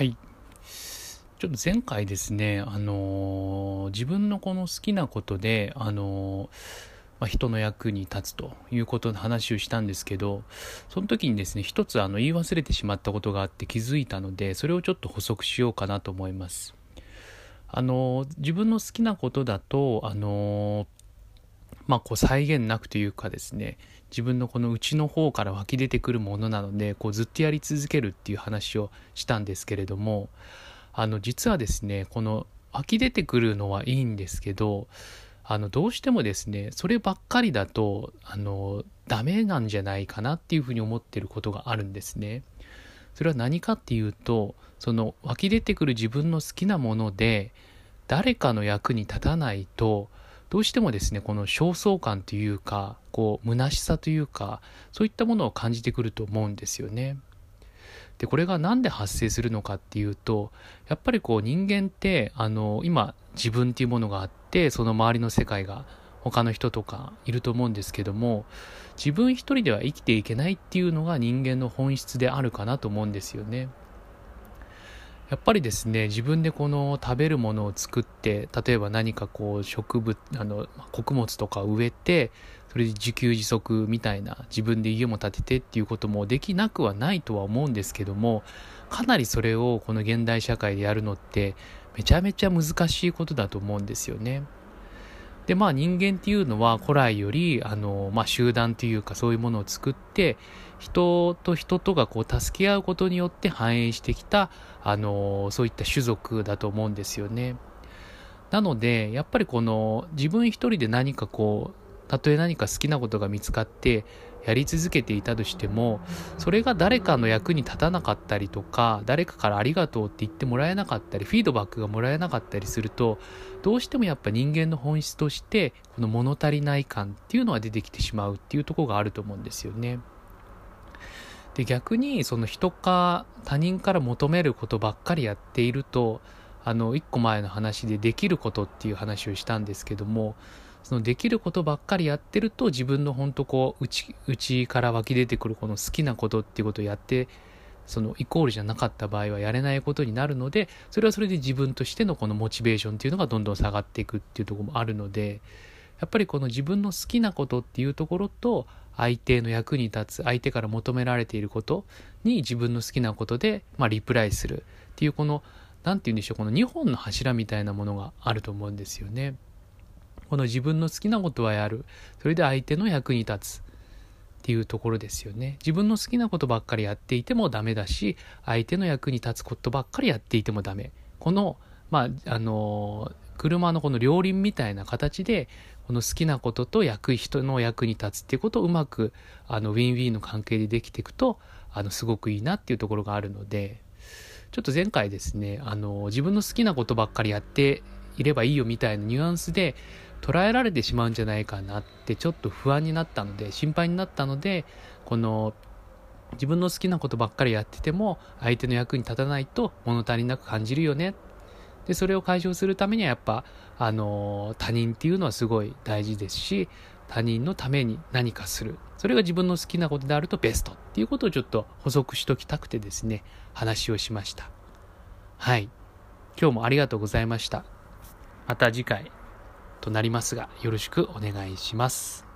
はい。ちょっと前回ですね、あのー自分のこの好きなことで、あのーま、人の役に立つということの話をしたんですけど、その時にですね、一つあの言い忘れてしまったことがあって気づいたので、それをちょっと補足しようかなと思います。あの自分の好きなことだと、あのまあ、こう際限なくというかですね自分のこの内の方から湧き出てくるものなのでこうずっとやり続けるっていう話をしたんですけれどもあの実はですねこの湧き出てくるのはいいんですけどあのどうしてもですねそればっかりだとあのダメなんじゃないかなっていうふうに思ってることがあるんですね。それは何かっていうとその湧き出てくる自分の好きなもので誰かの役に立たないとどうしてもですねこの焦燥感というかこう虚しさというかそういったものを感じてくると思うんですよね。でこれが何で発生するのかっていうとやっぱりこう人間ってあの今自分っていうものがあってその周りの世界が他の人とかいると思うんですけども自分一人では生きていけないっていうのが人間の本質であるかなと思うんですよね。やっぱりですね自分でこの食べるものを作って例えば何かこう植物あの穀物とか植えてそれで自給自足みたいな自分で家も建ててっていうこともできなくはないとは思うんですけどもかなりそれをこの現代社会でやるのってめちゃめちゃ難しいことだと思うんですよね。でまあ人間っていうのは古来よりあの、まあ、集団というかそういうものを作って人と人とがこう助け合うことによって繁栄してきたあのそういった種族だと思うんですよね。なのでやっぱりこの自分一人で何かこうたとえ何か好きなことが見つかってやり続けていたとしてもそれが誰かの役に立たなかったりとか誰かからありがとうって言ってもらえなかったりフィードバックがもらえなかったりするとどうしてもやっぱ人間の本質としてこの物足りない感っていうのは出てきてしまうっていうとこがあると思うんですよね。で逆にその人か他人から求めることばっかりやっているとあの一個前の話でできることっていう話をしたんですけどもそのできることばっかりやってると自分の本当こう内内から湧き出てくるこの好きなことっていうことをやってそのイコールじゃなかった場合はやれないことになるのでそれはそれで自分としてのこのモチベーションっていうのがどんどん下がっていくっていうとこもあるのでやっぱりこの自分の好きなことっていうところと相手の役に立つ相手から求められていることに自分の好きなことで、まあ、リプライするっていうこの何て言うんでしょうこの2本の柱みたいなものがあると思うんですよね。この自分の好きなことはやる。それで相手の役に立つ。っていうところですよね。自分の好きなことばっかりやっていてもダメだし相手の役に立つことばっかりやっていてもダメ。このまああの車のこの両輪みたいな形でこの好きなことと役人の役に立つっていうことをうまくあのウィンウィンの関係でできていくとあのすごくいいなっていうところがあるのでちょっと前回ですねあの自分の好きなことばっかりやっていればいいよみたいなニュアンスで捉えられてしまうんじゃないかなってちょっと不安になったので心配になったのでこの自分の好きなことばっかりやってても相手の役に立たないと物足りなく感じるよね。でそれを解消するためにはやっぱあの他人っていうのはすごい大事ですし他人のために何かする。それが自分の好きなことであるとベストっていうことをちょっと補足しときたくてですね話をしました。はい。今日もありがとうございました。また次回となりますがよろしくお願いします。